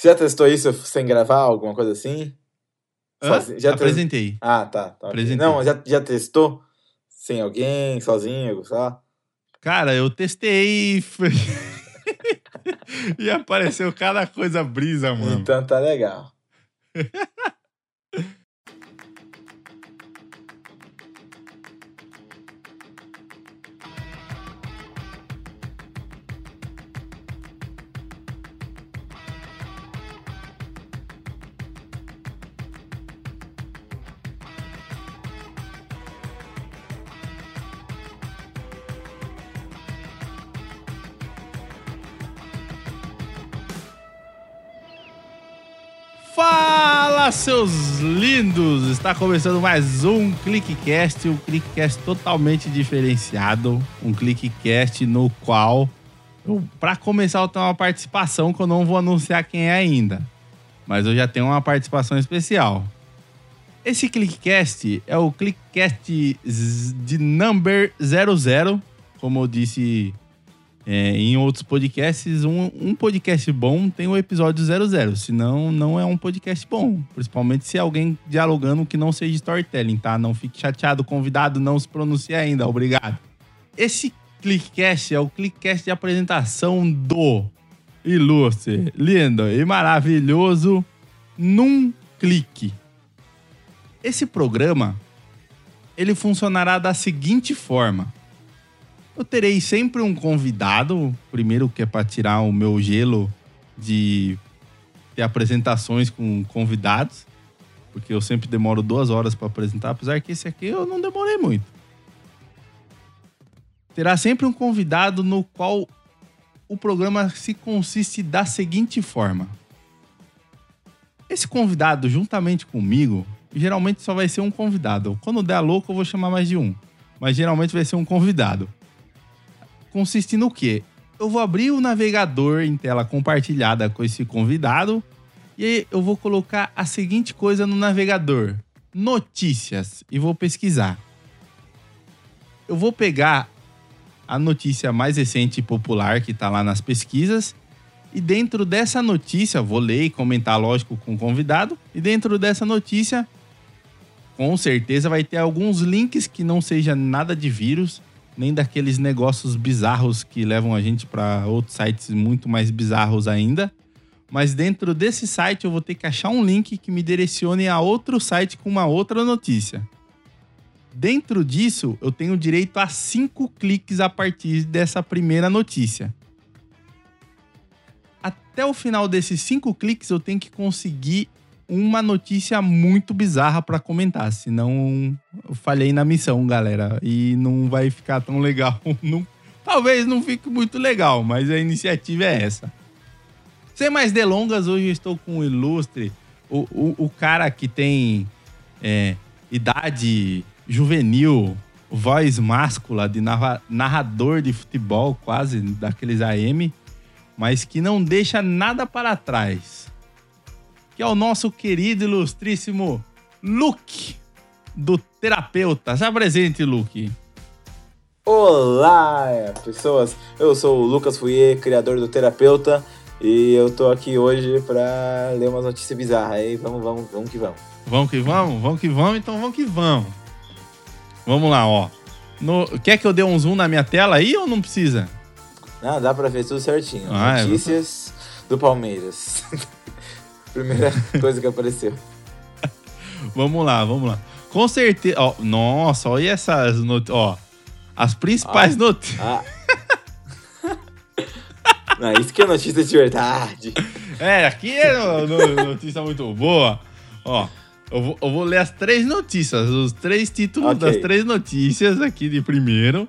Você já testou isso sem gravar, alguma coisa assim? Sozinho? Já Apresentei. Ah, tá. tá. Apresentei. Não, já, já testou? Sem alguém, sozinho, só? Cara, eu testei e apareceu cada coisa brisa, mano. Então tá legal. Fala, seus lindos! Está começando mais um ClickCast, um ClickCast totalmente diferenciado, um ClickCast no qual, para começar, eu tenho uma participação que eu não vou anunciar quem é ainda, mas eu já tenho uma participação especial. Esse ClickCast é o ClickCast de number 00, como eu disse é, em outros podcasts, um, um podcast bom tem o episódio 00, senão não é um podcast bom. Principalmente se é alguém dialogando que não seja storytelling, tá? Não fique chateado, convidado, não se pronuncie ainda, obrigado. Esse Clickcast é o Clickcast de apresentação do ilustre, lindo e maravilhoso Num Clique. Esse programa, ele funcionará da seguinte forma. Eu terei sempre um convidado, primeiro que é para tirar o meu gelo de ter apresentações com convidados, porque eu sempre demoro duas horas para apresentar, apesar que esse aqui eu não demorei muito. Terá sempre um convidado no qual o programa se consiste da seguinte forma. Esse convidado, juntamente comigo, geralmente só vai ser um convidado. Quando der louco, eu vou chamar mais de um. Mas geralmente vai ser um convidado consiste no quê? Eu vou abrir o navegador em tela compartilhada com esse convidado e eu vou colocar a seguinte coisa no navegador: notícias e vou pesquisar. Eu vou pegar a notícia mais recente e popular que está lá nas pesquisas e dentro dessa notícia, vou ler e comentar, lógico, com o convidado, e dentro dessa notícia, com certeza vai ter alguns links que não seja nada de vírus, nem daqueles negócios bizarros que levam a gente para outros sites muito mais bizarros ainda. Mas dentro desse site eu vou ter que achar um link que me direcione a outro site com uma outra notícia. Dentro disso, eu tenho direito a cinco cliques a partir dessa primeira notícia. Até o final desses cinco cliques, eu tenho que conseguir uma notícia muito bizarra para comentar, senão eu falhei na missão, galera, e não vai ficar tão legal. Não- talvez não fique muito legal, mas a iniciativa é essa. Sem mais delongas, hoje estou com o ilustre, o, o, o cara que tem é, idade juvenil, voz máscula de narra- narrador de futebol, quase daqueles AM, mas que não deixa nada para trás que é o nosso querido ilustríssimo Luke, do terapeuta. Se apresente, Luke. Olá, pessoas! Eu sou o Lucas Fouier, criador do Terapeuta, e eu tô aqui hoje pra ler umas notícias bizarras aí. Vamos, vamos, vamos que vamos. Vamos que vamos? Vamos que vamos? Então vamos que vamos. Vamos lá, ó. No- Quer que eu dê um zoom na minha tela aí ou não precisa? Não, dá pra ver tudo certinho. Ah, é. Notícias do Palmeiras. Primeira coisa que apareceu. Vamos lá, vamos lá. Com certeza. Ó, nossa, olha essas notícias. Ó, as principais notícias. Ah. Não, isso que é notícia de verdade. É, aqui é no- no- notícia muito boa. Ó, eu vou, eu vou ler as três notícias, os três títulos Ok. das três notícias aqui de primeiro.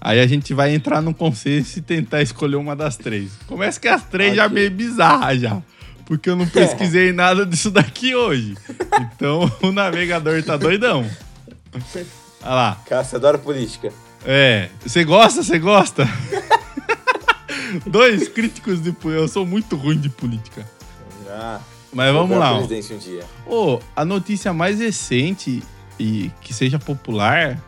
Aí a gente vai entrar no consenso e tentar escolher uma das três. Começa que as três já Ok. meio bizarras já. Porque eu não pesquisei nada disso daqui hoje. Então o navegador tá doidão. Olha lá. Cara, você adora política. É. Você gosta? Você gosta? Dois críticos de política. Eu sou muito ruim de política. Ah, Mas vamos lá. um dia. Ô, a notícia mais recente e que seja popular,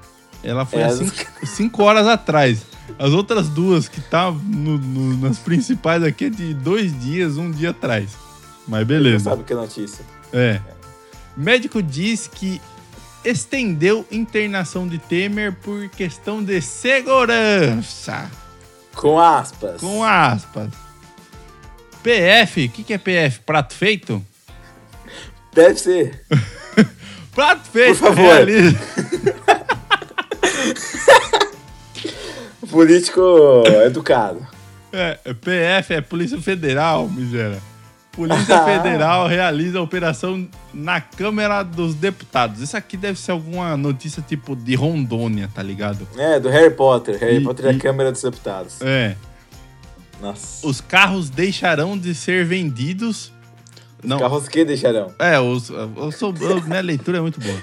ela foi É, há cinco, cinco horas atrás. As outras duas que tá no- no- nas principais aqui é de dois dias, um dia atrás. Mas Você beleza. sabe que é notícia. É. Médico diz que estendeu internação de Temer por questão de segurança. Com aspas. Com aspas. PF, o que, que é PF? Prato feito? Deve ser. Prato feito, Por favor. realiza. Político educado. É, PF é Polícia Federal, miséria. Polícia Federal realiza a operação na Câmara dos Deputados. Isso aqui deve ser alguma notícia tipo de Rondônia, tá ligado? É, do Harry Potter. Harry E- Potter é e- a Câmara dos Deputados. É. Nossa. Os carros deixarão de ser vendidos. Não. Carros que deixarão? É, os, eu sou, eu- minha leitura é muito boa.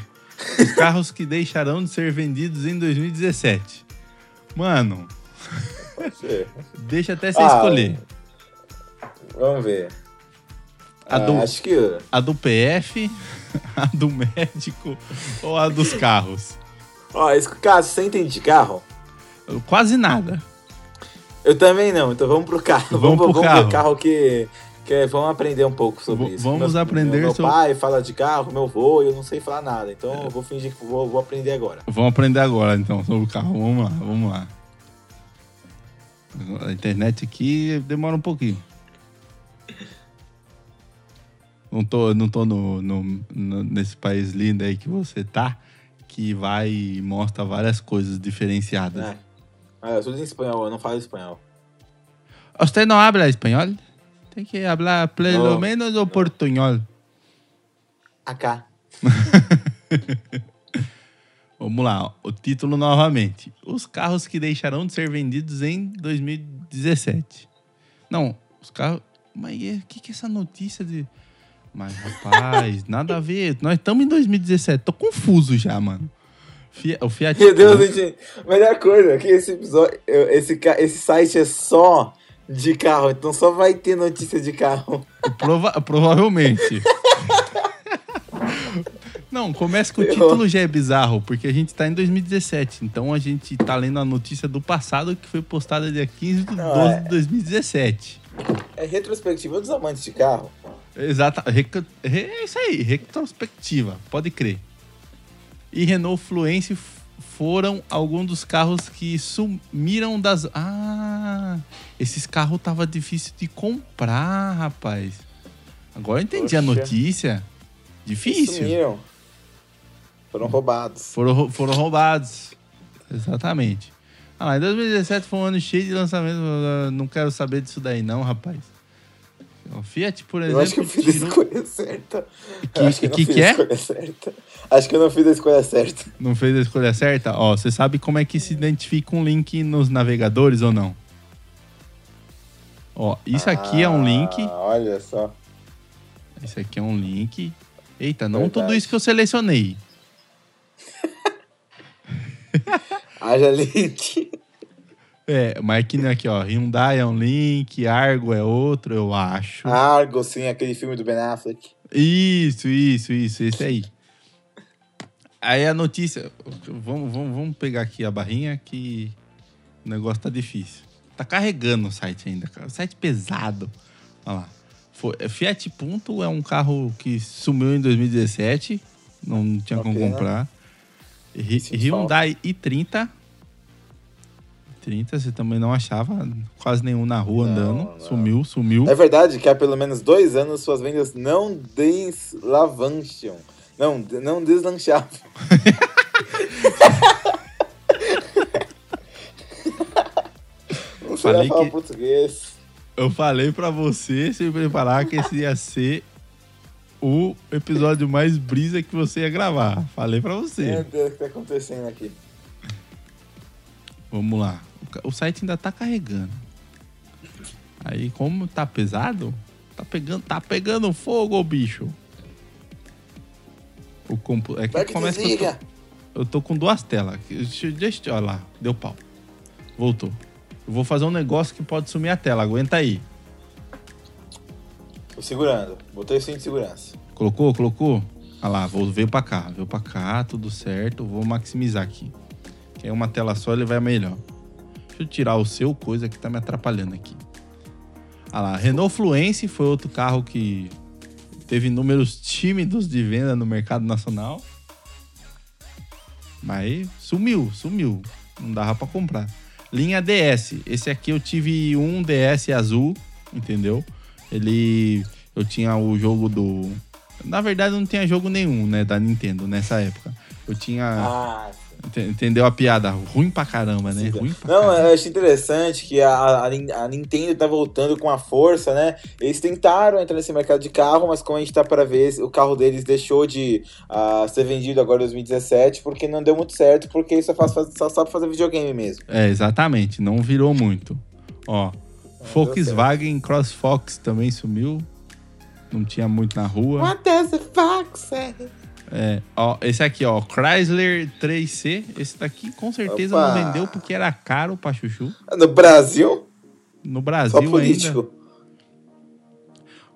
Os carros que deixarão de ser vendidos em 2017. Mano, Pode ser. deixa até você Ah, escolher. Vamos ver. A Ah, do- Acho que. A do PF, a do médico ou a dos carros? Ó, esse caso, você entende de carro? Quase nada. Eu também não, então vamos pro carro. Vamos pro vamos carro. ver carro que, que. Vamos aprender um pouco sobre V- isso. vamos Meu- aprender Meu, meu sobre- pai fala de carro, meu avô, eu não sei falar nada. Então eu vou fingir que vou, vou aprender agora. Vamos aprender agora então sobre o carro. Vamos lá, vamos lá. A internet aqui demora um pouquinho. Não tô, não tô no, no- no- nesse país lindo aí que você tá, que vai e mostra várias coisas diferenciadas. É. Ah, eu tudo em espanhol, eu não falo espanhol. Você não habla espanhol? Tem que hablar pelo Não. menos o portunhol. Acá. Vamos lá, o título novamente. Os carros que deixarão de ser vendidos em 2017. Não, os carros. Mas o que, que é essa notícia de. Mas, rapaz, nada a ver. Nós estamos em 2017. Tô confuso já, mano. Fia- o Fiat. Meu Deus, gente. Melhor coisa, que esse episódio. Esse, esse site é só de carro, então só vai ter notícia de carro. Prova- provavelmente. Não, começa que o título já é bizarro, porque a gente tá em 2017. Então a gente tá lendo a notícia do passado que foi postada dia 15 de 12 é. de 2017. É retrospectiva dos amantes de carro. Exato. reca- re- É isso aí, retrospectiva, pode crer. E Renault Fluence foram alguns dos carros que sumiram das. Ah, esses carros tava difícil de comprar, rapaz. Agora eu entendi a notícia. Difícil. Sumiram. Foram roubados. Foram, foram roubados. Exatamente. Ah, lá, em 2017 foi um ano cheio de lançamento. eu Não quero saber disso daí, não, rapaz. O Fiat, por exemplo. Eu acho que eu fiz a tirou- escolha certa. Que- eu acho que que fiz que a é? Acho que eu não fiz a escolha certa. Não fez a escolha certa? Ó, você sabe como é que se identifica um link nos navegadores ou não? Ó, isso aqui é um link. Ah, olha só. Isso aqui é um link. Eita, não Verdade. tudo isso que eu selecionei. Haja link. É, mas aqui, né, aqui, ó. Hyundai é um link, Argo é outro, eu acho. Argo, sim, aquele filme do Ben Affleck. Isso, isso, isso, esse aí. Aí a notícia. Vamos, vamos, vamos pegar aqui a barrinha que o negócio tá difícil. Tá carregando o site ainda, cara. O site pesado. Olha lá. Foi, Fiat Punto é um carro que sumiu em 2017. Não tinha Uma como comprar. Sinto Hyundai i30. 30, você também não achava quase nenhum na rua Não, andando. não. Sumiu, sumiu. É verdade que há pelo menos dois anos suas vendas não deslavancham. Não, não deslanchavam. não Falei falar que- português. Eu falei pra você se preparar que esse ia ser o episódio mais brisa que você ia gravar. Falei pra Meu você. Deus, o que tá acontecendo aqui? Vamos lá. O site ainda tá carregando. Aí, como tá pesado, tá pegando, tá pegando fogo, ô bicho. O compu... É que Vai que começa que eu tô, eu tô com duas telas. Deixa, deixa, olha lá, deu pau. Voltou. Eu vou fazer um negócio que pode sumir a tela. Aguenta aí. Tô segurando. Botei o cinto de segurança. Colocou? Colocou? Olha lá, vou, veio pra cá. Veio pra cá, tudo certo. Vou maximizar aqui. Que é uma tela só, ele vai melhor. Deixa eu tirar o seu coisa que tá me atrapalhando aqui. Ah lá, Renault Fluence foi outro carro que teve números tímidos de venda no mercado nacional. Mas sumiu, sumiu. Não dava pra comprar. Linha DS. Esse aqui eu tive um DS azul, entendeu? Ele. Eu tinha o jogo do. Na verdade, não tinha jogo nenhum, né, da Nintendo nessa época. Eu tinha. Ah, Entendeu a piada? Ruim pra caramba, né? Sim. Ruim pra Não, caramba. eu achei interessante que a, a, Nintendo tá voltando com a força, né? Eles tentaram entrar nesse mercado de carro, mas como a gente tá para ver, o carro deles deixou de ah, ser vendido agora em 2017 porque não deu muito certo, porque só, faz, só sabe fazer videogame mesmo. É, exatamente. Não virou muito. Ó, Volkswagen CrossFox também sumiu. Não tinha muito na rua. does the fox say? É, ó, esse aqui, ó, Chrysler 3C. Esse daqui com certeza Opa. não vendeu porque era caro pra chuchu. No Brasil? No Só Brasil ainda. político.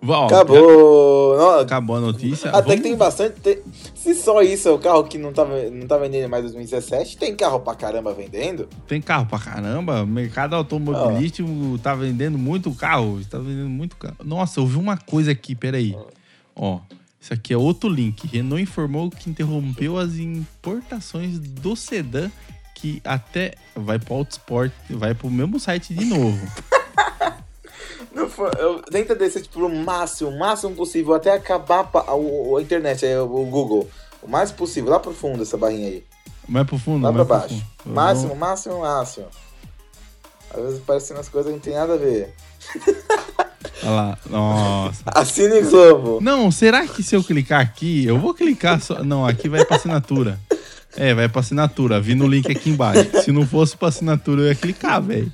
Ó, Acabou. Não, já Acabou a notícia. Até Vamos- que tem bastante. Se só isso é o carro que não tá, não tá vendendo mais em 2017, tem carro pra caramba vendendo. Tem carro pra caramba. O mercado automobilístico tá vendendo muito carro. Tá vendendo muito carro. Nossa, eu vi uma coisa aqui, peraí. Ó, isso aqui é outro link. Renault informou que interrompeu as importações do sedã que até vai pro Autosport, vai pro mesmo site de novo. For- eu- tenta descer tipo, o máximo, o máximo possível, até acabar a, o- a internet, aí, o Google. O mais possível, lá pro fundo essa barrinha aí. Mais pro fundo, Lá pra pro baixo. fundo. Máximo, máximo, máximo. Às vezes parecem umas coisas que não tem nada a ver. Olha lá. Nossa. Assine Globo. Não, será que se eu clicar aqui, eu vou clicar só. Não, aqui vai pra assinatura. É, vai pra assinatura. Vi no link aqui embaixo. Se não fosse pra assinatura, eu ia clicar, velho.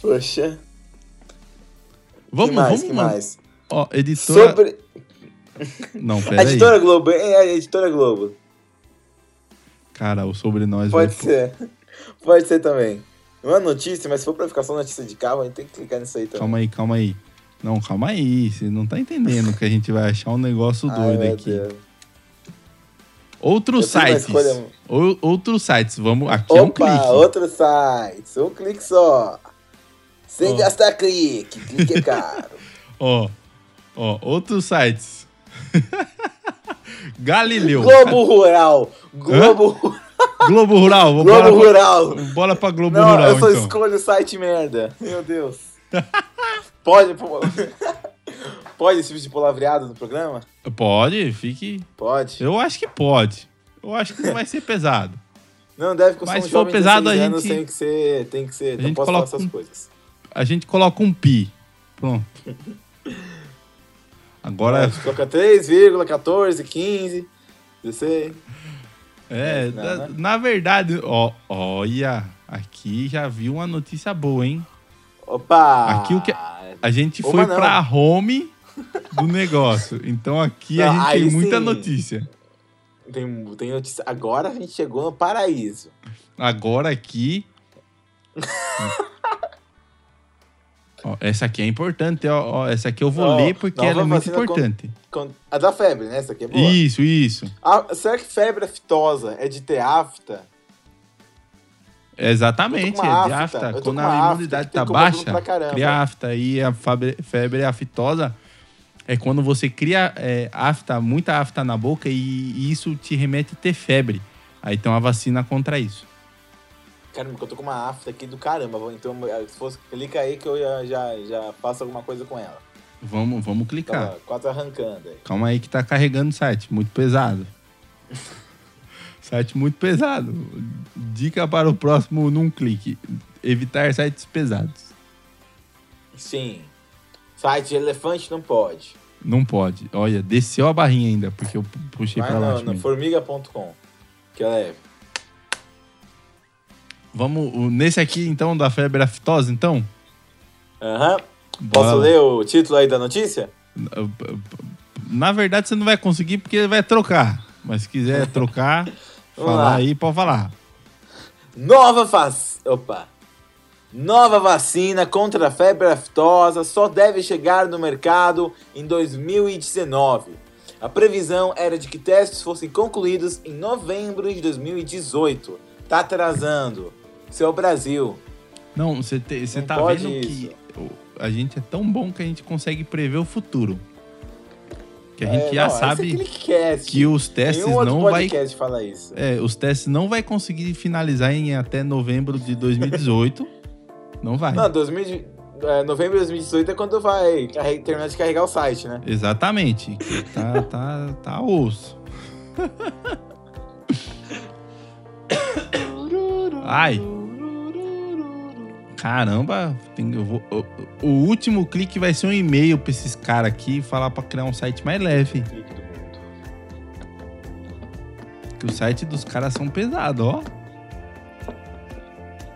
Poxa. Vamos, que mais, vamos, que mais? Ó, editora. Sobre. Não, A pera aí. editora Globo, é a editora Globo. Cara, o sobre nós Pode ser. Pode ser também. Não é notícia, mas se for pra ficar só notícia de carro, a gente tem que clicar nisso aí também. Calma aí, calma aí. Não, calma aí. Você não tá entendendo que a gente vai achar um negócio Ai, doido meu aqui. Deus. Outros sites. escolha- Ou- outros sites. Vamos. Aqui é um Opa, clique. outro site. Um clique só. Sem Ó. gastar clique. Clique é caro. Ó, ó, outros sites. Galileu. Globo Rural. Globo, Globo Rural. Globo Rural. pra, bora pra Globo Não, Rural, eu só então. escolho o site merda. Meu Deus. Pode, pode esse de palavreado no programa? Pode, fique. Pode. Eu acho que pode. Eu acho que não vai ser pesado. Não deve sou Mas um se for pesado, 16 a gente- tem que ser, tem que ser, não gente posso falar essas um- coisas. A gente coloca um pi. Pronto. Agora, A gente coloca 3,14, 15, 16. é, Não, na, né? na verdade, ó, olha, aqui já vi uma notícia boa, hein? Opa! Aqui o que- A gente Opa, foi não. pra home do negócio. Então aqui a Não, gente aí tem muita sim. notícia. Tem, tem notícia. Agora a gente chegou no paraíso. Agora aqui. Ó, essa aqui é importante, ó, ó, Essa aqui eu vou Ó, ler porque ela é muito importante. Com- A da febre, né? Essa aqui é boa. Isso, isso. Ah, será que febre aftosa é de ter afta? Exatamente, é uma de afta, afta. Quando com a afta imunidade tá baixa, cria afta. E a febre, aftosa é quando você cria é, afta, muita afta na boca e, e isso te remete a ter febre. Aí tem uma vacina contra isso. Caramba, eu tô com uma afta aqui do caramba. Então, se fosse, clica aí que eu já, já, já faço alguma coisa com ela. Vamos, vamos clicar. Tava quase arrancando aí. Calma aí que tá carregando o site, muito pesado. site muito pesado. Dica para o próximo num clique. Evitar sites pesados. Sim. Site de elefante não pode. Não pode. Olha, desceu a barrinha ainda, porque eu pu- puxei baixo. no mesmo. formiga.com. Que é leve. Vamos nesse aqui, então, da febre aftosa, então? Aham. Bora Posso lá. ler o título aí da notícia? Na verdade, você não vai conseguir porque vai trocar. Mas se quiser trocar, Vamos falar lá. aí, pode falar. Nova vac... Opa. Nova vacina contra a febre aftosa só deve chegar no mercado em 2019. A previsão era de que testes fossem concluídos em novembro de 2018. Tá atrasando. Seu Brasil. Não, você te- você Não tá vendo isso. que o- a gente é tão bom que a gente consegue prever o futuro. Que a gente É, já não, sabe é que os testes Nenhum não vai fala isso. É, os testes não vai conseguir finalizar em até novembro de 2018. não vai. Não, 2000, é, novembro de 2018 é quando vai terminar de carregar o site, né? Exatamente. Tá, tá, tá osso. Ai. Caramba, tem- eu vou- o, o último clique vai ser um e-mail pra esses caras aqui falar pra criar um site mais leve. Que o site dos caras são pesados, ó.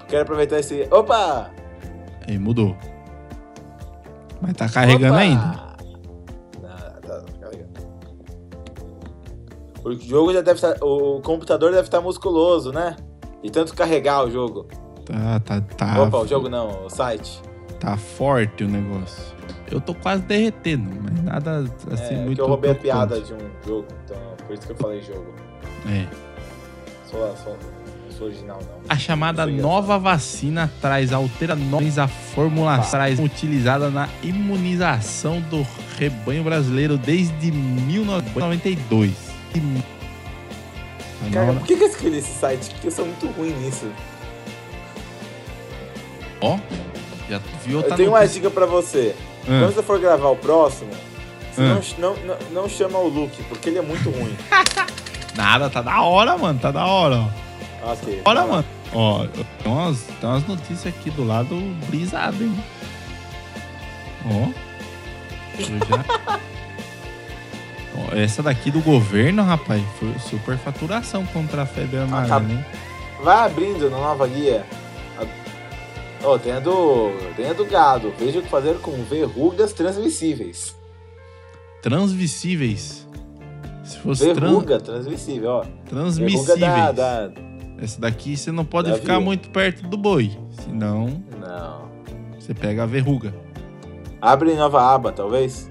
Quero aproveitar esse. Opa! Aí mudou. Mas tá carregando Opa! ainda. Não, tá, tá carregando. O jogo já deve estar. O computador deve estar musculoso, né? E tanto carregar o jogo. Tá, tá, tá. Opa, o jogo não, o site. Tá forte o negócio. Eu tô quase derretendo, mas nada assim é, muito. que eu roubei a piada de um jogo, então por isso que eu falei jogo. É. Sou, sou, sou original, não. A chamada nova vacina traz alterações à formulação utilizada na imunização do rebanho brasileiro desde 1992. E- Cara, por que, que eu escolhi esse site? Porque eu sou muito ruim nisso. Ó, já viu outra eu tenho uma dica pra você. Ah, Quando você for gravar o próximo, você Ah. não, não, não, chama o Luke, porque ele é muito ruim. Nada, tá da hora, mano. Tá da hora, ó. ok. Vai lá. mano. Ó, tem umas, tem umas notícias aqui do lado brisado, hein? Ó. Já... Ó, essa daqui do governo, rapaz, foi superfaturação contra a febre amarela, tá- hein? Vai abrindo na nova guia. Ó, tem a do. Tem a do gado. Veja o que fazer com verrugas transmissíveis. Transmissíveis. Se fosse. Verruga transmissível, ó. Transmissíveis. da, da. Essa daqui você não pode Da ficar muito perto do boi. Senão Não. você pega a verruga. Abre nova aba, talvez.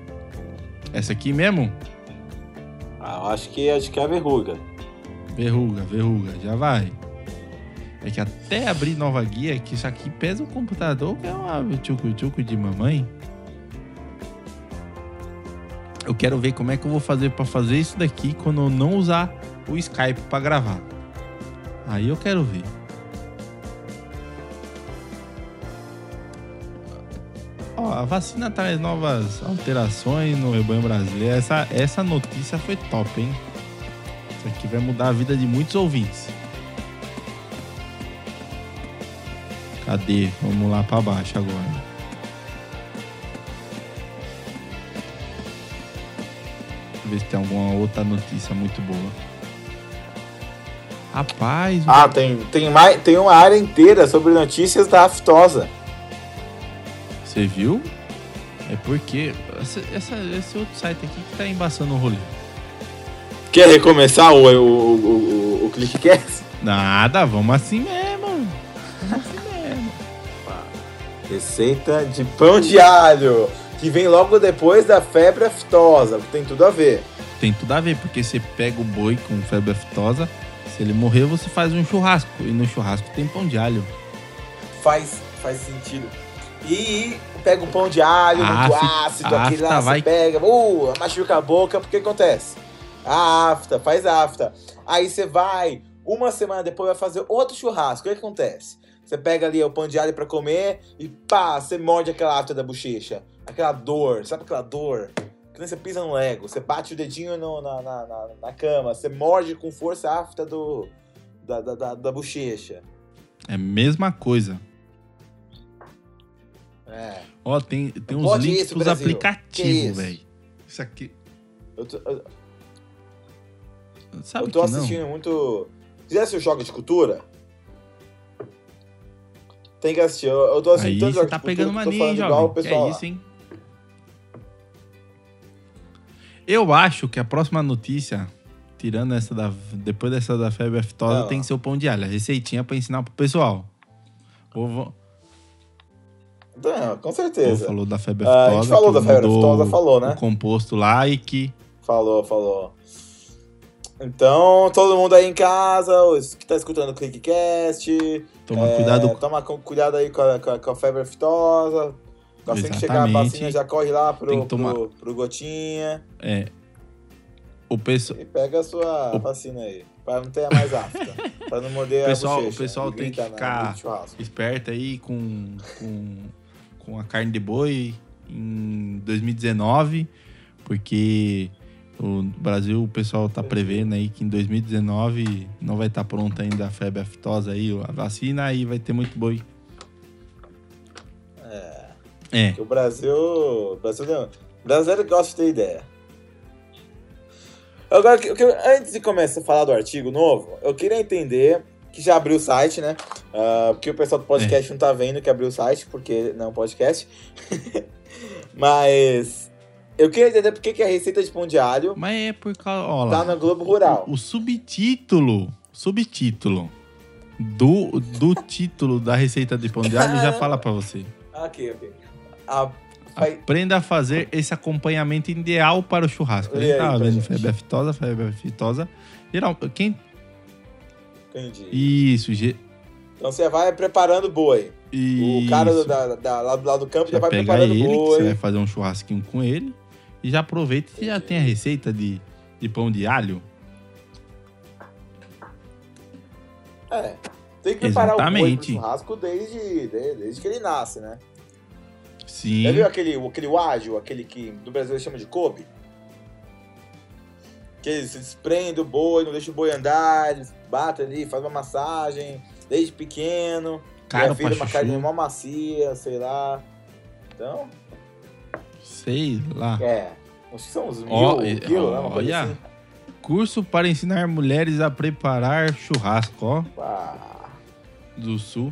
Essa aqui mesmo? Ah, eu acho que acho que é a verruga. Verruga, verruga, já vai. É que até abrir nova guia, que isso aqui pesa o computador, que é uma tchucu-tchucu de mamãe. Eu quero ver como é que eu vou fazer pra fazer isso daqui quando eu não usar o Skype pra gravar. Aí eu quero ver. Ó, a vacina traz novas alterações no rebanho brasileiro. Essa, essa notícia foi top, hein? Isso aqui vai mudar a vida de muitos ouvintes. Cadê? Vamos lá pra baixo agora. Deixa eu ver se tem alguma outra notícia muito boa. Rapaz, Ah, tem, tem, mais, tem uma área inteira sobre notícias da aftosa. você viu? É porque essa, essa- esse outro site aqui que tá embaçando o rolê. Quer recomeçar o, o, o, o, o ClickCast? Nada, vamos assim mesmo. Receita de pão de alho, que vem logo depois da febre aftosa, tem tudo a ver. Tem tudo a ver, porque você pega o boi com febre aftosa, se ele morrer, você faz um churrasco. E no churrasco tem pão de alho. Faz, faz sentido. E pega um pão de alho muito ácido, aquele lá afta você vai- pega, uh, machuca a boca, porque acontece? A afta, faz afta. Aí você vai, uma semana depois vai fazer outro churrasco. O que acontece? Você pega ali o pão de alho pra comer e pá, você morde aquela afta da bochecha. Aquela dor, sabe aquela dor? Que nem você pisa no Lego, você bate o dedinho no- na, na, na, na cama, você morde com força a afta do, da, da, da, da bochecha. É a mesma coisa. É. Ó, tem, tem uns links isso, pros Brasil. Aplicativos, velho. Isso aqui. Eu tô, eu, Sabe eu tô que não? assistindo muito. Já assistiu Choque de Cultura? Tem que assistir. Eu, eu tô assistindo você Choque tá Cultura pegando mania, hein, igual pessoal é isso, hein? Eu acho que a próxima notícia, tirando essa da. Depois dessa da febre aftosa, tem que ser o pão de alho. A receitinha pra ensinar pro pessoal. O vô- Não, com certeza. falou da febre Ah, a aftosa. gente falou da febre aftosa, falou, né? O composto lá e que. Falou, falou. Então, todo mundo aí em casa, os que tá escutando o ClickCast, Toma é, cuidado. toma com- cuidado aí com a, com a- com a febre aftosa. Assim que chegar a Exatamente. vacina, já corre lá pro, tomar- pro, pro Gotinha É. O pessoal. e pega a sua O- vacina aí. Pra não ter mais afta. pra não morder Pessoal- a bochecha. o pessoal tem que ficar- esperto aí com, com, com a carne de boi em 2019, porque o Brasil, o pessoal tá prevendo aí que em 2019 não vai estar pronta ainda a febre aftosa aí, a vacina, aí vai ter muito boi. É. Porque o Brasil. O Brasil não. O brasileiro gosta de ter ideia. Agora, que eu- antes de começar a falar do artigo novo, eu queria entender que já abriu o site, né? Ah, porque o pessoal do podcast não tá vendo que abriu o site, porque não é um podcast. Mas eu queria entender por que que a receita de pão de alho Mas é por causa. Lá, tá no Globo Rural. o, o subtítulo, subtítulo do, do título da receita de pão de alho já fala pra você. Ok, ok. A- Aprenda a fazer esse acompanhamento ideal para o churrasco. A gente tava vendo febre aftosa, febre aftosa. Geral, quem. Entendi. Isso, ge- Então você vai preparando o boi. O isso. cara do, da, da- lá do lado do campo já já vai preparando o ele, boi. você vai fazer um churrasquinho com ele. E já aproveita e já tem a receita de, de pão de alho. É. Tem que preparar o boi pro Exatamente. churrasco desde, desde, desde que ele nasce, né? Sim. Já viu aquele, aquele ágil, aquele que no Brasil eles chamam de Kobe? Que eles se desprendem do boi, não deixa o boi andar, eles batem ali, fazem uma massagem desde pequeno. Caro e vira uma chuchu. carne mó macia, sei lá. Então, Sei lá. é. Acho que são uns mil né? Uma coisa olha. assim. Curso para ensinar mulheres a preparar churrasco, ó, Ah, do sul.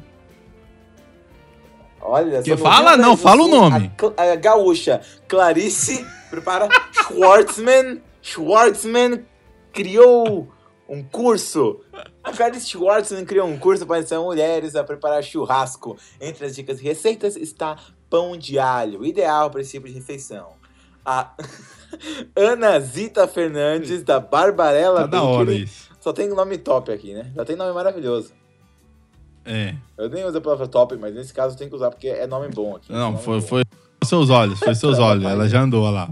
olha, Que fala? Rio Não, fala o Sul, nome. A, a gaúcha Clarice prepara Schwartzman. Schwartzman criou um curso. A Clarice Schwartzman criou um curso para ensinar mulheres a preparar churrasco. Entre as dicas e receitas está pão de alho, ideal para esse tipo de refeição. A Ana Zita Fernandes, da Barbarella Tá da hora isso. Só tem nome top aqui, né? Já tem nome maravilhoso. É. Eu nem uso a palavra top, mas nesse caso tem que usar porque é nome bom aqui. Não, foi, bom. foi seus olhos, foi seus olhos. Ela já andou lá.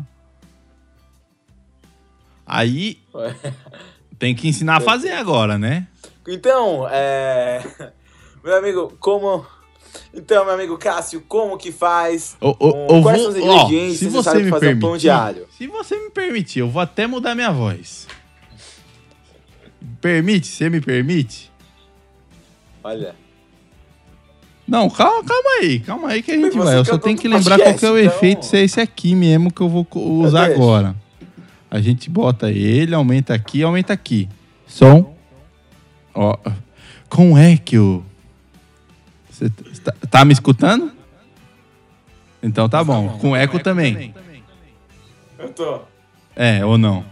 Aí tem que ensinar a fazer agora, né? Então, é. Meu amigo, como. Então, meu amigo Cássio, como que faz? Eu, eu- eu quais vou- são os ingredientes ó, se necessários me fazer um pão de permitir- alho? Se você me permitir, eu vou até mudar minha voz. Permite? Você me permite? Olha. Não, calma, calma aí, calma aí que a gente Você vai. Eu só tenho que lembrar qual que é o podcast, efeito, então. se é esse aqui mesmo que eu vou usar Deixa. agora. A gente bota ele, aumenta aqui, aumenta aqui. Som. Ó, com eco. Você tá, tá me escutando? Então tá bom. Com eco também. Eu tô. É, ou não?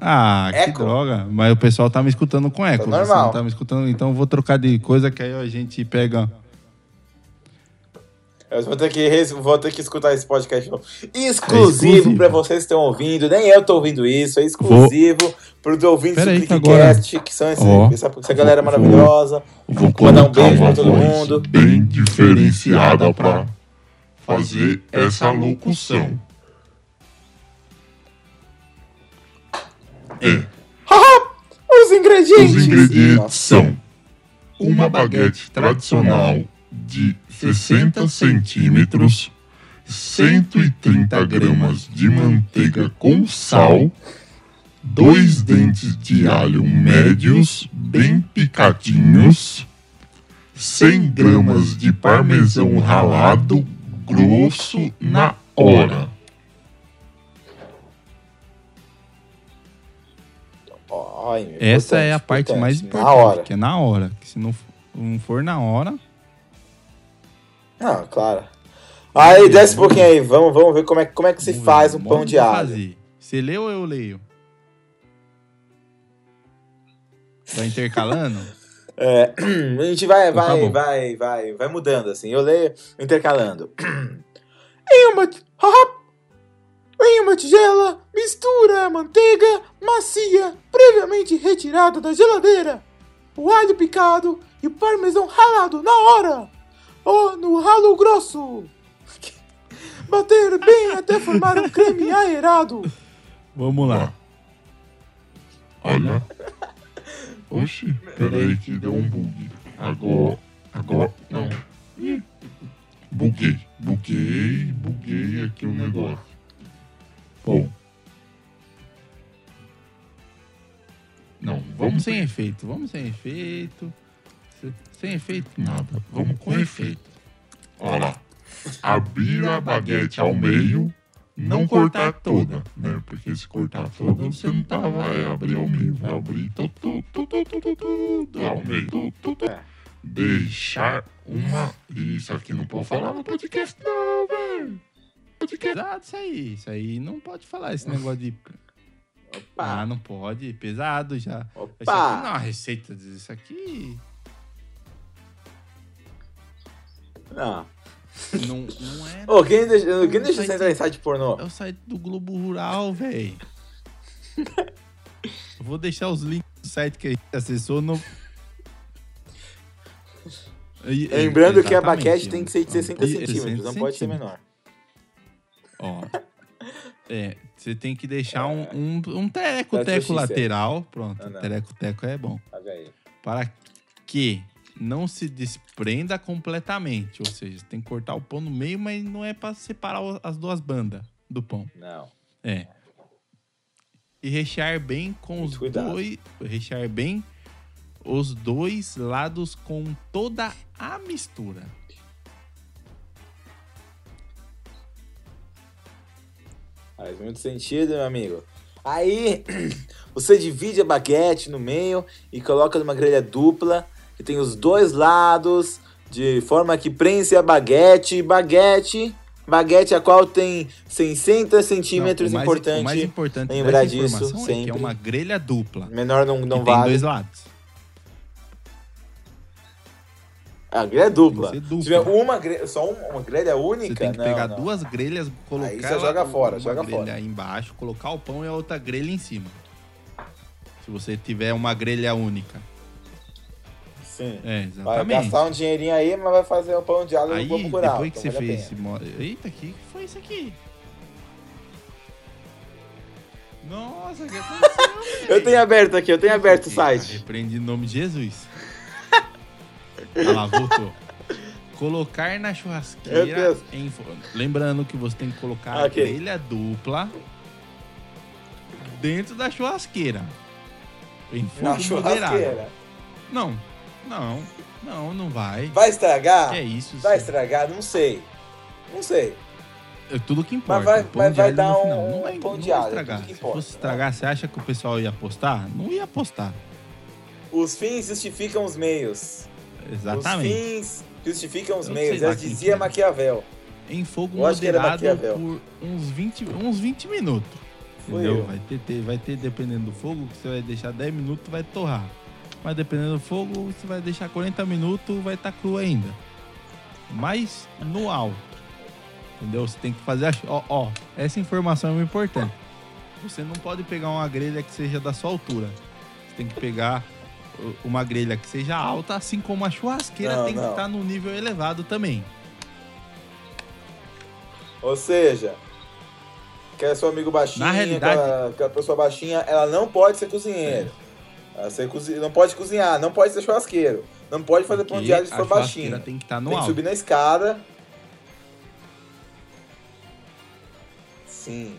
Ah, que Eco? droga. Mas o pessoal tá me escutando com eco. Tá Você normal. não tá me escutando, então eu vou trocar de coisa que aí a gente pega. Eu vou ter que, vou ter que escutar esse podcast novo. É Exclusivo exclusivo. pra vocês que estão ouvindo. Nem eu tô ouvindo isso. É exclusivo pros ouvintes Pera do ClickCast, que são esse- Ó. essa, essa galera Vou- maravilhosa. Vou Mandar um beijo uma pra todo mundo. bem diferenciada para fazer essa locução. Os ingredientes! Os ingredientes são uma baguete tradicional de 60 centímetros, 130 gramas de manteiga com sal, dois dentes de alho médios bem picadinhos, 100 gramas de parmesão ralado grosso na hora. Ai, Essa é a parte mais Na importante, hora. que é na hora. Que se não, não for na hora, Ah, claro. Aí, desce um pouquinho aí. Vamos, vamos ver como é, como é que se vamos faz ver, um pão de alho. fazer. Você leu ou eu leio? Vai intercalando? É, a gente vai, Então tá vai, vai, vai, vai mudando assim. Eu leio intercalando. Em uma, em uma tigela, mistura a manteiga macia, previamente retirada da geladeira, o alho picado e o parmesão ralado na hora, ou no ralo grosso. Bater bem até formar um creme aerado. Vamos lá. Olha. Oxi, peraí que deu um bug. Agora, agora, não. Ih, Buguei, buguei, buguei aqui o negócio. Bom. Não, Vamos vamos sem efeito, vamos sem efeito. Se- Sem efeito, nada. Vamos com efeito. Olha lá. Abrir a baguete ao meio, não cortar toda, né? Porque se cortar toda, você não tá, vai abrir ao meio, vai abrir tudo, tudo, tudo, tudo, tudo, ao meio. Tudo, tudo. É. Deixar uma. Isso aqui não pode falar no podcast, não, velho. Podcast. Pesado isso aí. Isso aí não pode falar esse negócio de. Ah, Opa, não pode. Pesado já. Isso aqui não é opa. uma receita. Isso aqui Não. não, não é. Ô, quem deixa, quem Não deixa sei você entrar em site pornô? É o site do Globo Rural, velho. Vou deixar os links do site que a gente acessou no. E- é, Lembrando que a baquete tem que ser de 60 E- centímetros, 60 não pode ser menor. Ó. É, você tem que deixar um, um, um Tá teco-teco lateral. Pronto, Ah, teco-teco é bom. Para que não se desprenda completamente. Ou seja, você tem que cortar o pão no meio, mas não é para separar as duas bandas do pão. Não. É. E rechear bem com Muito os cuidado. dois. Rechear bem os dois lados com toda a mistura. Faz muito sentido, meu amigo. Aí, você divide a baguete no meio e coloca numa grelha dupla, que tem os dois lados, de forma que prense a baguete. Baguete, baguete a qual tem 60 centímetros, Não, o mais, importante. O mais importante lembrar disso informação é que é sempre. uma grelha dupla. Menor não, não que tem vale. dois lados. A grelha é dupla. Dupla. Se tiver uma grelha, só uma, grelha única, Você tem que não, pegar não. duas grelhas, colocar Aí você joga fora, uma joga grelha fora. embaixo, colocar o pão e a outra grelha em cima. Se você tiver uma grelha única. Sim. É, Vai exatamente. gastar um dinheirinho aí, mas vai fazer o pão de alho Aí, no Globo Rural. depois que então você vale fez esse mo- Eita, que que foi isso aqui? Nossa, que aconteceu? Eu tenho aberto aqui, eu tenho aberto o site. Repreende em nome de Jesus. Olha lá, voltou. Colocar na churrasqueira em Lembrando que você tem que colocar Ok. a grelha dupla dentro da churrasqueira. Em Na fogo moderado. churrasqueira. Não, não, não, não vai. Vai estragar? Que é isso? Vai senhor? estragar? Não sei. Não sei. É tudo que importa. vai- o pão vai- de vai dar um não vai, pão não de vai alho, é estragar. tudo que Se importa. fosse estragar, você acha que o pessoal ia apostar? Não ia apostar. Os fins justificam os meios. Exatamente. Os fins justificam os meios. Já quem dizia que é. Maquiavel. Em fogo Eu moderado por uns 20, uns 20 minutos. Foi entendeu? eu. Vai ter, ter- vai ter, dependendo do fogo, que você vai deixar 10 minutos, vai torrar. Mas dependendo do fogo, você vai deixar 40 minutos, vai estar cru ainda. Mas no alto. Entendeu? Você tem que fazer a. Ó, ó, essa informação é muito importante. Você não pode pegar uma grelha que seja da sua altura. Você tem que pegar uma grelha que seja alta, assim como a churrasqueira Não, tem que não. estar no nível elevado também. Ou seja, aquele seu amigo baixinho, Na realidade- aquela, aquela pessoa baixinha, ela não pode ser cozinheiro. Ela ser cozi- não pode cozinhar, não pode ser churrasqueiro. Não pode fazer pão de alho se a for baixinho. tem que estar no Tem que alto. subir na escada. Sim.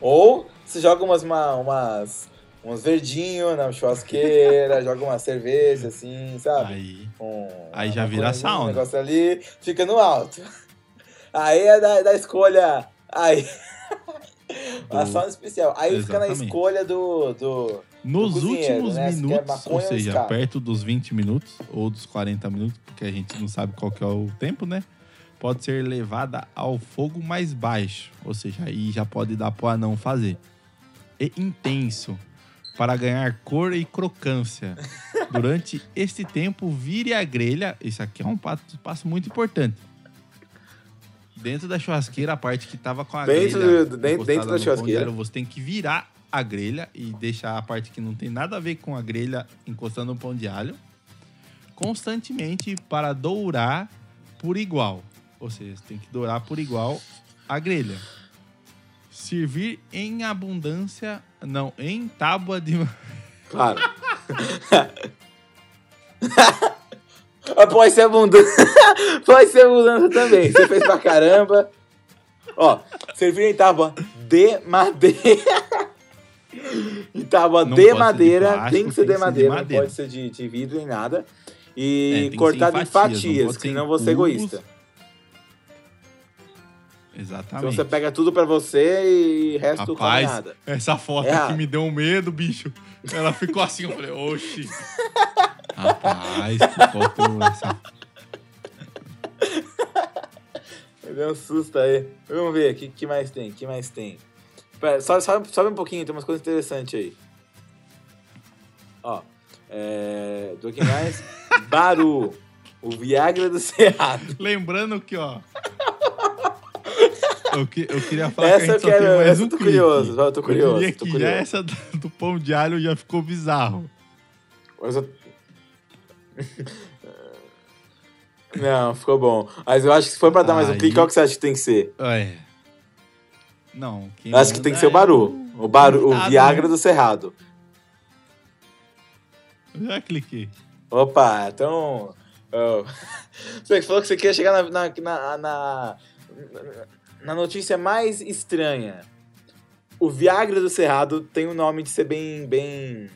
Ou você joga umas, uma- umas, uns verdinhos na churrasqueira, joga uma cerveja assim, sabe? Aí, Um, Aí já vira sauna. Um negócio ali, fica no alto. Aí é da, da escolha. Aí. A Do- sauna especial. Aí fica na Exatamente. escolha do. do nos últimos né? Se minutos, maconha ou seja, perto dos 20 minutos ou dos 40 minutos, porque a gente não sabe qual que é o tempo, né? Pode ser levada ao fogo mais baixo, ou seja, aí já pode dar para não fazer. E intenso, para ganhar cor e crocância. Durante este tempo, vire a grelha. Isso aqui é um passo, passo muito importante. Dentro da churrasqueira, a parte que tava com a Dentro grelha do- dentro- dentro da churrasqueira. alho, Você tem que virar a grelha e deixar a parte que não tem nada a ver com a grelha encostando no pão de alho constantemente para dourar por igual. Ou seja, tem que dourar por igual a grelha. Servir em abundância, não, em tábua de Claro. Pode ser abundância. Pode ser abundância também. Você fez pra caramba. Ó, servir em tábua de madeira. em tábua Não de ser de madeira. plástico, tem que ser de madeira, madeira. não pode ser de, de vidro nem nada. É, E em cortado em fatias, não fatias, senão você é egoísta. Exatamente. Então você pega tudo pra você e o resto não Rapaz, nada. essa foto É aqui a- me deu um medo, bicho. Ela ficou assim, eu falei, oxi. Rapaz, que foto essa. Me deu um susto aí. Vamos ver, o que, que mais tem? O que mais tem? Pera, sobe, sobe, sobe um pouquinho, tem umas coisas interessantes aí. Ó, é... Do que mais? Baru, o Viagra do Cerrado. Lembrando que, ó. Eu, que- eu queria falar Essa que a gente eu quero- mais essa um tô clique. curioso, eu tô curioso, Eu diria tô que curioso. já essa do, pão de alho já ficou bizarro. Mas eu- Não, ficou bom. Mas eu acho que se for pra dar mais um Aí- clique, qual que você acha que tem que ser? É. Não, quem Eu acho que tem que ser o é Baru. O, Baru, o convidado, Viagra né? do Cerrado. Já cliquei. Opa, então. oh. Você falou que você queria chegar na, na, na, na, na notícia mais estranha. O Viagra do Cerrado tem o nome de ser bem. bem.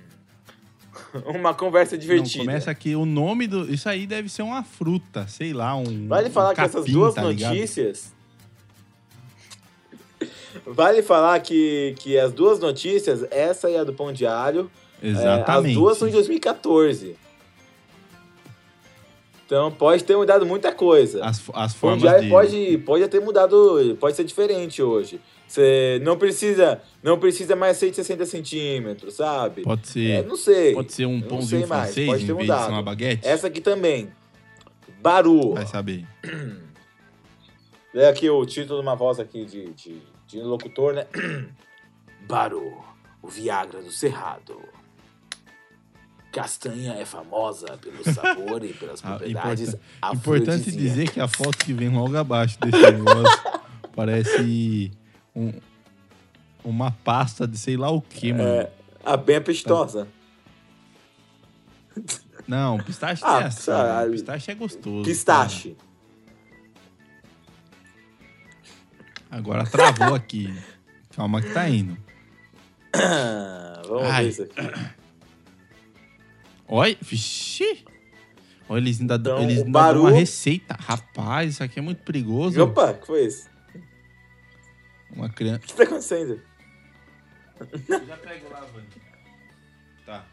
Uma conversa Não, divertida. começa aqui, o nome do... Isso aí deve ser uma fruta, sei lá, um Vale um falar que essas capim, duas tá notícias. Vale falar que, que as duas notícias, essa e a do Pão de Alho, é, Exatamente. as duas são de 2014. Então pode ter mudado muita coisa. As, as Pão formas de alho de... pode, pode ter mudado, pode ser diferente hoje. Você não precisa, não precisa mais ser de 60 centímetros, sabe? Pode É, ser, não sei. pode ser um pãozinho francês pode em ter vez de ser mudado. uma baguete. Essa aqui também. Baru. Vai saber. É aqui o título de uma voz aqui de, de, de locutor, né? Baru, o Viagra do Cerrado. Castanha é famosa pelo sabor e pelas Ah, propriedades importa- Importante dizer que a foto que vem logo abaixo desse negócio parece um- uma pasta de sei lá o que, mano. É, a bem apestosa. Não, pistache Ah, é assim. Pistache é gostoso. Pistache. cara. Agora travou aqui. Calma que tá indo. Vamos Ai. ver isso aqui. Olha, vixi. Olha, eles ainda, Então, eles ainda dão uma Baru- receita. Rapaz, isso aqui é muito perigoso. Opa, o que foi isso? Uma criança. O que tá acontecendo? Já pega lá, Vani. Tá.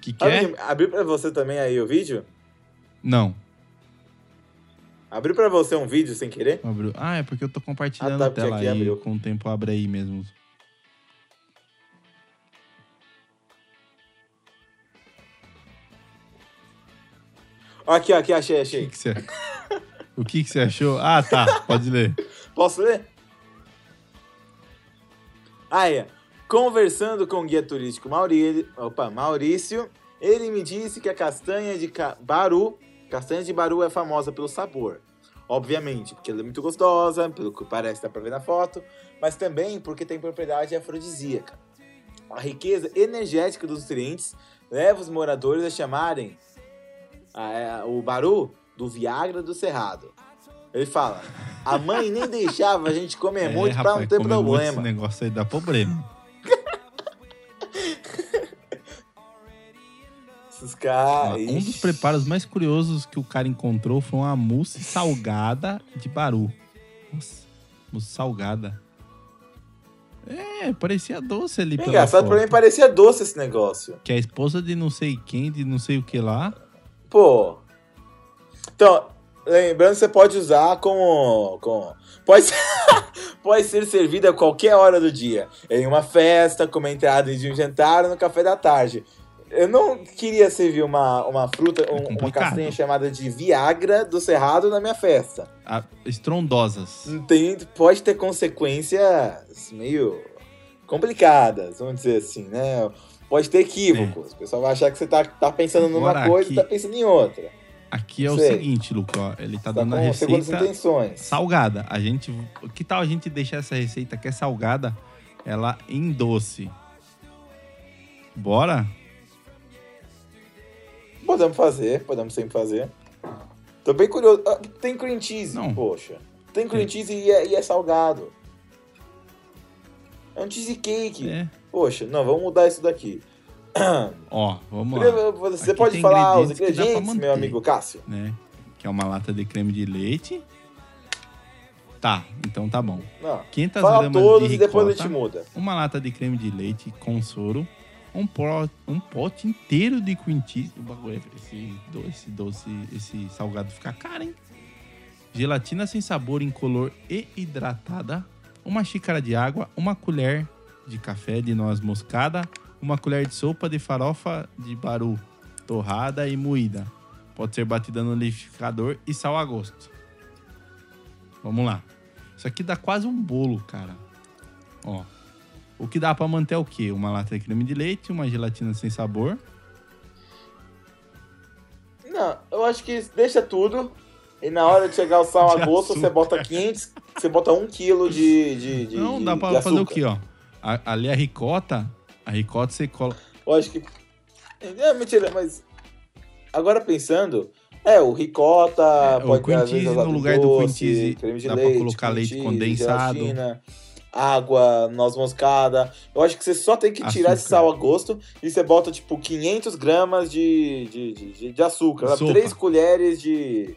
Que que é? Abriu pra você também aí o vídeo? Não. Abriu pra você um vídeo sem querer? Abriu. Ah, é porque eu tô compartilhando Ah, tá, a porque tela aqui aí. abriu. Com o tempo abre aí mesmo. Aqui, aqui, achei, O achei. que, que você... o que, que você achou? Ah, tá. Pode ler. Posso ler? Ah, é. Conversando com o guia turístico Maurício, opa, Maurício, ele me disse que a castanha de Baru, castanha de Baru é famosa pelo sabor. Obviamente, porque ela é muito gostosa, pelo que parece, dá pra ver na foto, mas também porque tem propriedade afrodisíaca. A riqueza energética dos nutrientes leva os moradores a chamarem a- a- o Baru do Viagra do Cerrado. Ele fala, a mãe nem deixava a gente comer muito pra não ter problema. Esse negócio aí dá problema. Esses caras. um dos preparos mais curiosos que o cara encontrou foi uma mousse salgada de baru. Nossa, mousse salgada. É, parecia doce ali pela Engraçado, pra mim parecia doce esse negócio. Que é a esposa de não sei quem, de não sei o que lá. Pô. Então, lembrando que você pode usar como. como pode, ser, pode ser servida a qualquer hora do dia. Em uma festa, como entrada de um jantar ou no café da tarde. Eu não queria servir uma, uma fruta, um- uma castanha chamada de Viagra do Cerrado na minha festa. Ah, estrondosas. Tem, pode ter consequências meio complicadas, vamos dizer assim, né? Pode ter equívocos. O pessoal vai achar que você tá, tá pensando numa Agora, coisa aqui- e tá pensando em outra. Aqui é o seguinte, Luca, ó, ele tá Tá dando a receita salgada. A gente, que tal a gente deixar essa receita que é salgada, ela em doce? Bora? Podemos fazer, podemos sempre fazer. Tô bem curioso. Ah, Tem cream cheese, Não. poxa. Tem cream cheese e é, e é salgado. É um cheesecake. É. Poxa, não, vamos mudar isso daqui. Ó, vamos lá. Primeiro, Você Aqui pode tem falar os ingredientes que dá pra ingredientes, meu manter. amigo Cássio? Né? Que é uma lata de creme de leite. Tá, então tá bom. Não. 500 Fala gramas todos de e depois a ricota, gente muda. uma lata de creme de leite com soro, um, pro, um pote inteiro de cream cheese. O bagulho, esse doce, doce, esse salgado fica caro, hein? Gelatina sem sabor, incolor e hidratada. Uma xícara de água, uma colher de café de noz moscada, uma colher de sopa de farofa de baru, torrada e moída. Pode ser batida no liquidificador e sal a gosto. Vamos lá. Isso aqui dá quase um bolo, cara. Ó. O que dá pra manter é o quê? Uma lata de creme de leite, uma gelatina sem sabor. Não, eu acho que deixa tudo. E na hora de chegar o sal a gosto, você bota 500, você bota 1 kg de, de, de Não, dá pra fazer o quê, ó? A- ali a ricota, a ricota você coloca... Eu acho que. É, mentira, mas. Agora pensando. É, o ricota. É, o pode cream às vezes cheese, no lugar do cream doce, cheese, creme de dá pra leite, colocar cream leite condensado. gelatina, água, noz moscada. Eu acho que você só tem que tirar esse Açúcar. sal a gosto e você bota, tipo, 500 gramas de, de, de, de- de açúcar. sabe? Sopa. Três colheres de.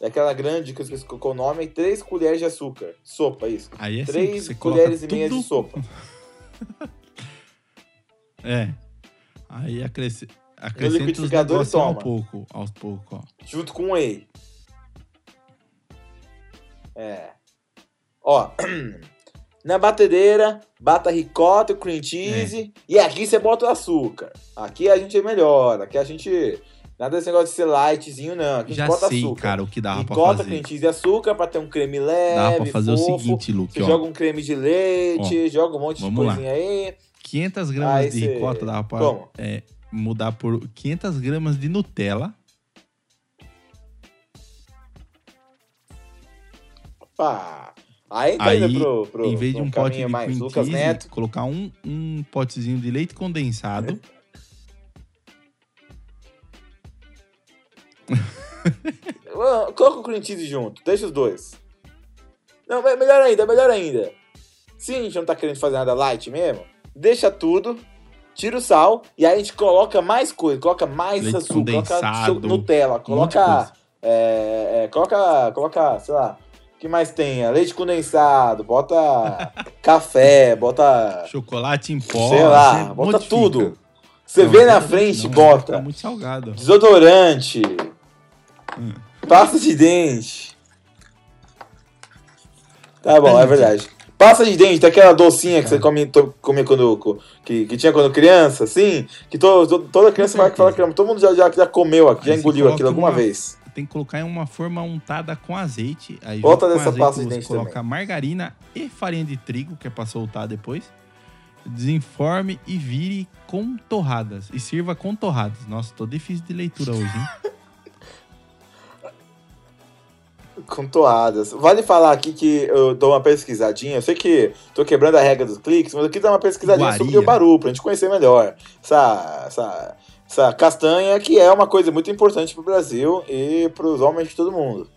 Daquela grande que eu esqueci qual é o nome, e três colheres de açúcar. Sopa, isso. Aí é Três colheres e meia de sopa. É. Aí acresce... acrescenta os liquidificador negocinhos um toma. pouco, aos poucos, ó. junto com whey. É. Ó, na batedeira, bata ricota, cream cheese e aqui você bota o açúcar. Aqui a gente é melhor, aqui a gente nada desse negócio de ser lightzinho não, aqui a gente Já bota sei, açúcar. cara, o que dava pra Ricota, fazer. cream cheese e açúcar pra ter um creme leve, Dava pra fazer fofo. o seguinte, Luke, Você ó. joga um creme de leite, joga um monte de vamos lá. coisinha aí. 500 gramas Aí de cê- ricota dava pra é, mudar por 500 gramas de Nutella. Pá. Aí tá Aí, pro, pro, em vez de um pote de mais cream Lucas cheese, Neto. colocar um, um potezinho de leite condensado. Ah, Coloca o cream cheese junto, deixa os dois. Não, é melhor ainda, melhor ainda. Se a gente não tá querendo fazer nada light mesmo, deixa tudo, tira o sal e aí a gente coloca mais coisa, coloca mais Leite açúcar, coloca Nutella, coloca, é, é, coloca, coloca, sei lá, que mais tem? É, Leite condensado, bota café, bota, Chocolate em pó. sei lá, bota modifica. tudo. Você Não, vê na frente, não, bota ficar muito salgado. desodorante, Hum. pasta de dente. Tá bom, é verdade. Pasta de dente, aquela docinha que você come, to- comia quando. Que, que tinha quando criança, assim. Que to, to- toda criança vai falar que todo mundo já, já, já comeu aqui, já engoliu aquilo alguma uma- vez. Tem que colocar em uma forma untada com azeite. Aí Volta dessa azeite pasta de você dente coloca também. margarina e farinha de trigo, que é pra soltar depois. Desenforme e vire com torradas. E sirva com torradas. Nossa, tô difícil de leitura hoje, hein? Com toadas. Vale falar aqui que eu dou uma pesquisadinha. Eu sei que tô quebrando a regra dos cliques, mas eu quis dar uma pesquisadinha Iguaria. sobre o baru, pra gente conhecer melhor. Essa, essa, essa castanha que é uma coisa muito importante pro Brasil e pros homens de todo mundo.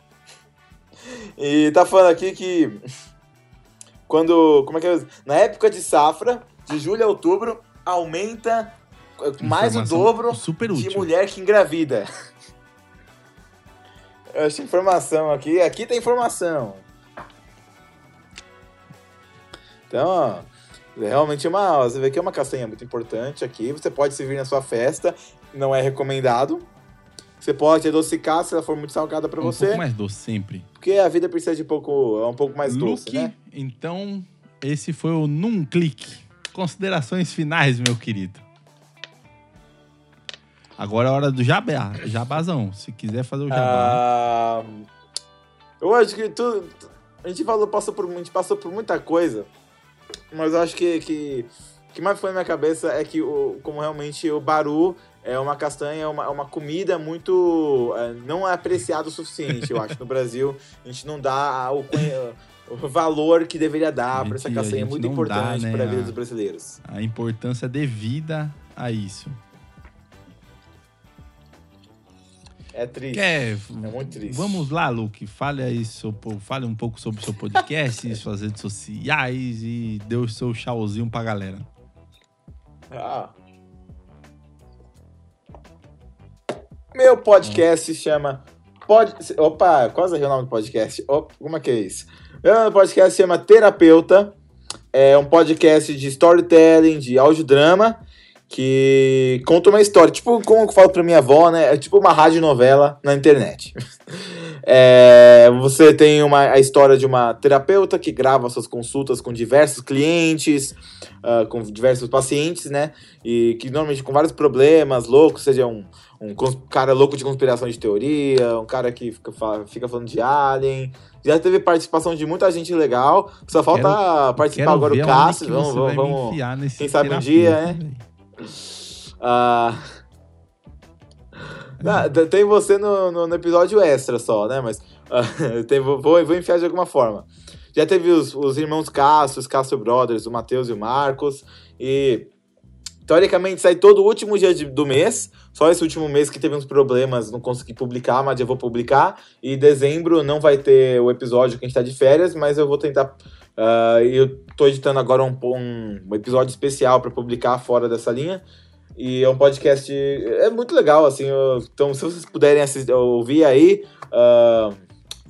E tá falando aqui que quando. Como é que é? Na época de safra, de julho a outubro, aumenta mais o dobro super de mulher que engravida. Eu acho informação aqui. Aqui tem informação. Então, ó, é realmente uma. Você vê que é uma castanha muito importante aqui. Você pode servir na sua festa. Não é recomendado. Você pode adocicar se ela for muito salgada para um você. pouco mais doce sempre. Porque a vida precisa de pouco. É um pouco mais doce, Luke, né? então, esse foi o Num Clique. Considerações finais, meu querido. Agora é a hora do jabá, jabazão. Se quiser fazer o jabá. Ah, eu acho que tudo. A gente falou, passou por, a gente passou por muita coisa, mas eu acho que, que o que mais foi na minha cabeça é que, o, como realmente o baru é uma castanha, é uma, é uma comida muito. É, não é apreciada o suficiente, eu acho. No Brasil, a gente não dá o, o valor que deveria dar para essa castanha. É muito importante né, para a vida dos brasileiros. A importância devida a isso. É triste. Quer, é muito triste. Vamos lá, Luke. Fale aí sobre, fale um pouco sobre o seu podcast, suas redes sociais e dê o seu tchauzinho pra galera. Ah. Meu podcast se chama. Pod... Opa, quase é o nome do podcast. Opa, como é que é isso? Meu podcast se chama Terapeuta. É um podcast de storytelling, de audiodrama que conta uma história, tipo como eu falo pra minha avó, né? É tipo uma rádio novela na internet. É, você tem uma, a história de uma terapeuta que grava suas consultas com diversos clientes, uh, com diversos pacientes, né? E que normalmente com vários problemas loucos, seja um, um cara louco de conspiração de teoria, um cara que fica, fica falando de alien. Já teve participação de muita gente legal. Só falta quero, participar quero agora o Cássio. Vamos, vamos, vamos. Quem sabe um dia, né? Ah. Não, tem você no, no, no, episódio extra só, né? Mas uh, tem, vou, vou enfiar de alguma forma. Já teve os, os irmãos Cássio, os Cássio Brothers, o Matheus e o Marcos. E teoricamente sai todo último dia de, do mês. Só esse último mês que teve uns problemas, não consegui publicar, mas eu vou publicar. E dezembro não vai ter o episódio que a gente tá de férias, mas eu vou tentar. Uh, eu tô editando agora um, um, episódio especial para publicar fora dessa linha. E é um podcast. É muito legal, assim. Eu, então, se vocês puderem assistir, ouvir aí. Uh,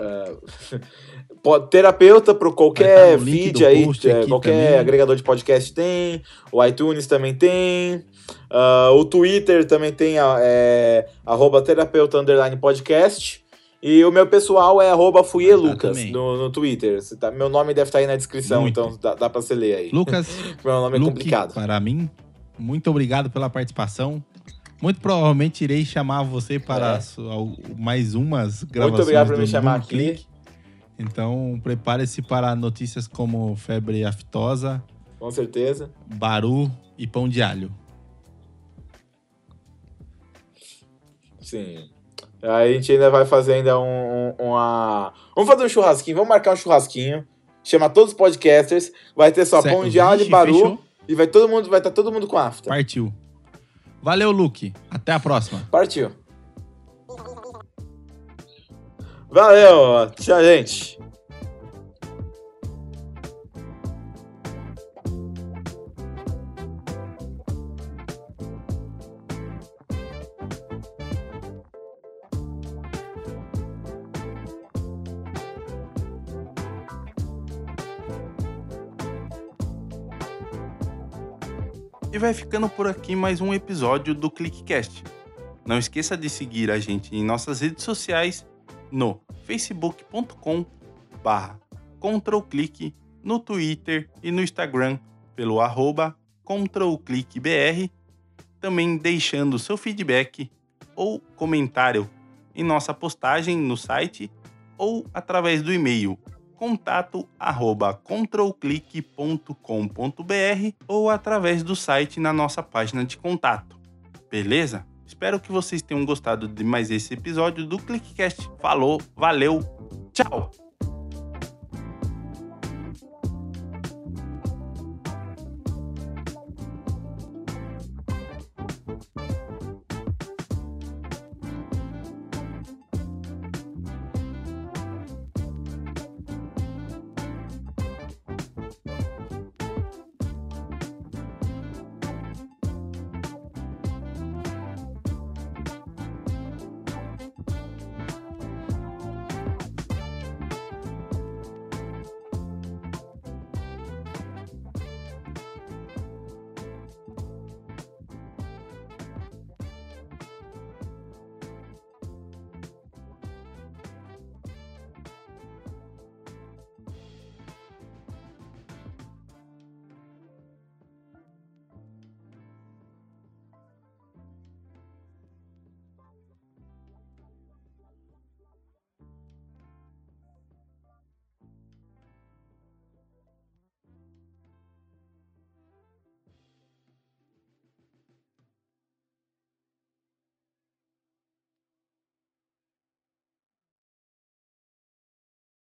uh, terapeuta para qualquer tá feed aí, é, qualquer também. agregador de podcast tem, o iTunes também tem, uh, o Twitter também tem, é, arroba terapeuta underline podcast, e o meu pessoal é fuielucas no, no Twitter. Tá, meu nome deve estar aí na descrição, Muito. então dá, dá para você ler aí. Lucas, meu nome é Luke, complicado. Para mim, muito obrigado pela participação. Muito provavelmente irei chamar você para é. mais umas gravações. Muito obrigado por me chamar aqui. Então, prepare-se para notícias como febre aftosa. Com certeza. Baru e pão de alho. Sim. A gente ainda vai fazer ainda um, um, uma... Vamos fazer um churrasquinho, vamos marcar um churrasquinho. Chama todos os podcasters. Vai ter só certo. pão de alho e baru. Fechou? E vai todo mundo, vai estar tá todo mundo com afta. Partiu. Valeu, Luke. Até a próxima. Partiu. Valeu. Tchau, gente. Vai ficando por aqui mais um episódio do ClickCast. Não esqueça de seguir a gente em nossas redes sociais no facebook.com barra controlclick, no Twitter e no Instagram pelo arroba controlclickbr, também deixando seu feedback ou comentário em nossa postagem no site ou através do e-mail contato arroba ou através do site na nossa página de contato. Beleza? Espero que vocês tenham gostado de mais esse episódio do ClickCast. Falou, valeu, tchau!